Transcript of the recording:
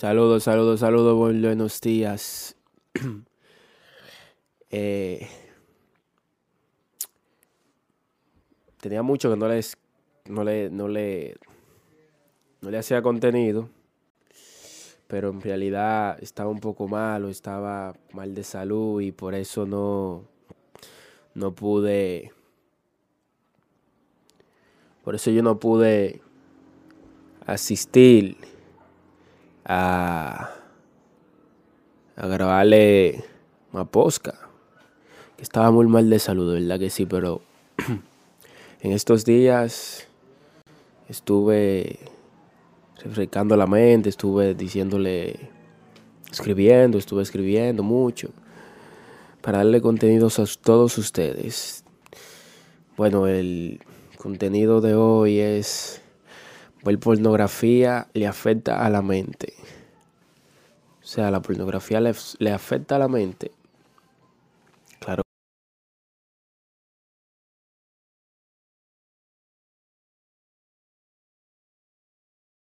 Saludos, saludos, saludos, buenos días. Eh, tenía mucho que no les, no le, no le, no le hacía contenido, pero en realidad estaba un poco malo, estaba mal de salud y por eso no, no pude, por eso yo no pude asistir a, a grabarle Maposca, que estaba muy mal de salud, ¿verdad que sí? Pero en estos días estuve refrescando la mente, estuve diciéndole, escribiendo, estuve escribiendo mucho para darle contenidos a todos ustedes. Bueno, el contenido de hoy es ver pornografía le afecta a la mente. O sea, la pornografía le, afecta a la mente.